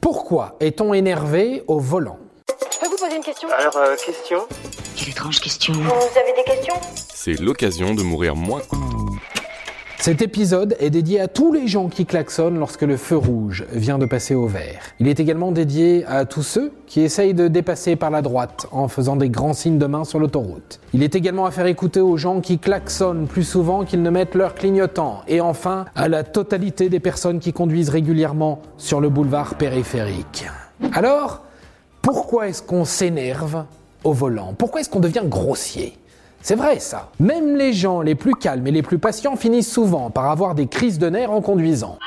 Pourquoi est-on énervé au volant Je peux vous poser une question Alors, euh, question Quelle étrange question. Vous avez des questions? C'est l'occasion de mourir moins. Cet épisode est dédié à tous les gens qui klaxonnent lorsque le feu rouge vient de passer au vert. Il est également dédié à tous ceux qui essayent de dépasser par la droite en faisant des grands signes de main sur l'autoroute. Il est également à faire écouter aux gens qui klaxonnent plus souvent qu'ils ne mettent leur clignotant. Et enfin, à la totalité des personnes qui conduisent régulièrement sur le boulevard périphérique. Alors, pourquoi est-ce qu'on s'énerve au volant? Pourquoi est-ce qu'on devient grossier? C'est vrai ça. Même les gens les plus calmes et les plus patients finissent souvent par avoir des crises de nerfs en conduisant.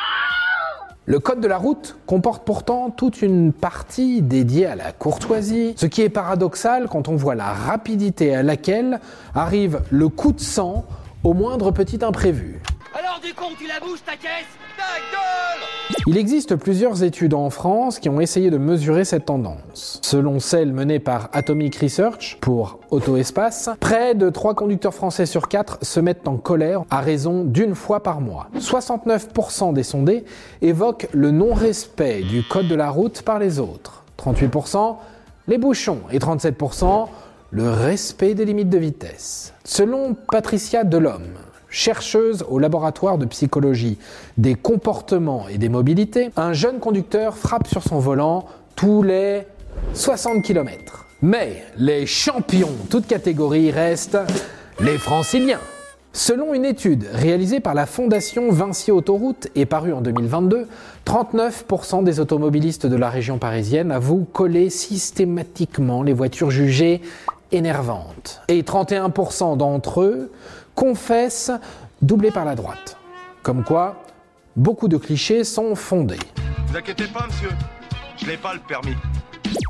Le code de la route comporte pourtant toute une partie dédiée à la courtoisie, ce qui est paradoxal quand on voit la rapidité à laquelle arrive le coup de sang au moindre petit imprévu. Alors du tu la ta caisse? Ta gueule Il existe plusieurs études en France qui ont essayé de mesurer cette tendance. Selon celle menée par Atomic Research pour Auto Espace, près de 3 conducteurs français sur 4 se mettent en colère à raison d'une fois par mois. 69% des sondés évoquent le non-respect du code de la route par les autres. 38% les bouchons et 37% le respect des limites de vitesse. Selon Patricia Delhomme, chercheuse au laboratoire de psychologie des comportements et des mobilités, un jeune conducteur frappe sur son volant tous les 60 km. Mais les champions, toutes catégories, restent les franciliens. Selon une étude réalisée par la Fondation Vinci Autoroute et parue en 2022, 39% des automobilistes de la région parisienne avouent coller systématiquement les voitures jugées énervantes. Et 31% d'entre eux confessent doubler par la droite. Comme quoi, beaucoup de clichés sont fondés. Vous inquiétez pas, monsieur. Je n'ai pas le permis.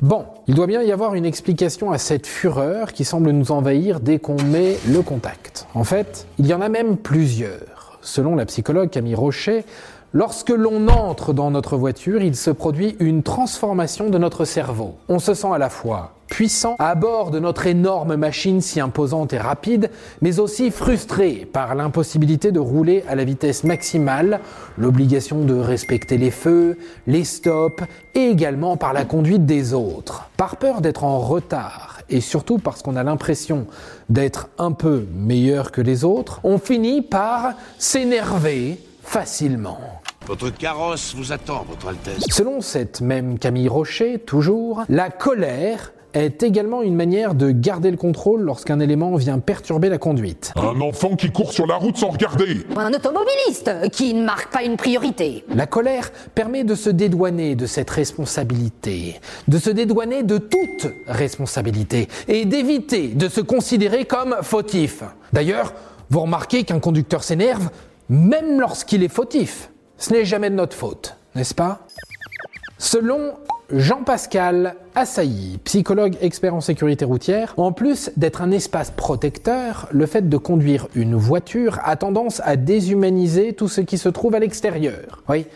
Bon, il doit bien y avoir une explication à cette fureur qui semble nous envahir dès qu'on met le contact. En fait, il y en a même plusieurs. Selon la psychologue Camille Rocher, lorsque l'on entre dans notre voiture, il se produit une transformation de notre cerveau. On se sent à la fois puissant à bord de notre énorme machine si imposante et rapide, mais aussi frustré par l'impossibilité de rouler à la vitesse maximale, l'obligation de respecter les feux, les stops et également par la conduite des autres. Par peur d'être en retard et surtout parce qu'on a l'impression d'être un peu meilleur que les autres, on finit par s'énerver facilement. Votre carrosse vous attend, Votre Altesse. Selon cette même Camille Rocher, toujours, la colère est également une manière de garder le contrôle lorsqu'un élément vient perturber la conduite. Un enfant qui court sur la route sans regarder. Un automobiliste qui ne marque pas une priorité. La colère permet de se dédouaner de cette responsabilité, de se dédouaner de toute responsabilité et d'éviter de se considérer comme fautif. D'ailleurs, vous remarquez qu'un conducteur s'énerve même lorsqu'il est fautif. Ce n'est jamais de notre faute, n'est-ce pas? Selon Jean-Pascal Assailly, psychologue expert en sécurité routière, en plus d'être un espace protecteur, le fait de conduire une voiture a tendance à déshumaniser tout ce qui se trouve à l'extérieur. Oui,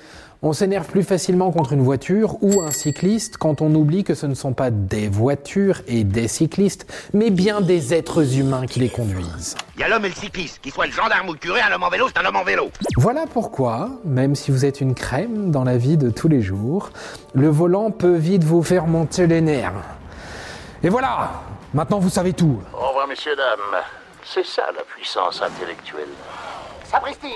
on s'énerve plus facilement contre une voiture ou un cycliste quand on oublie que ce ne sont pas des voitures et des cyclistes, mais bien des êtres humains qui les conduisent. Il y a l'homme et le cycliste, qu'il soit le gendarme ou le curé, un homme en vélo, c'est un homme en vélo. Voilà pourquoi, même si vous êtes une crème dans la vie de tous les jours, le volant peut vite vous faire monter les nerfs. Et voilà Maintenant vous savez tout. Au revoir, messieurs, dames. C'est ça la puissance intellectuelle. Sapristi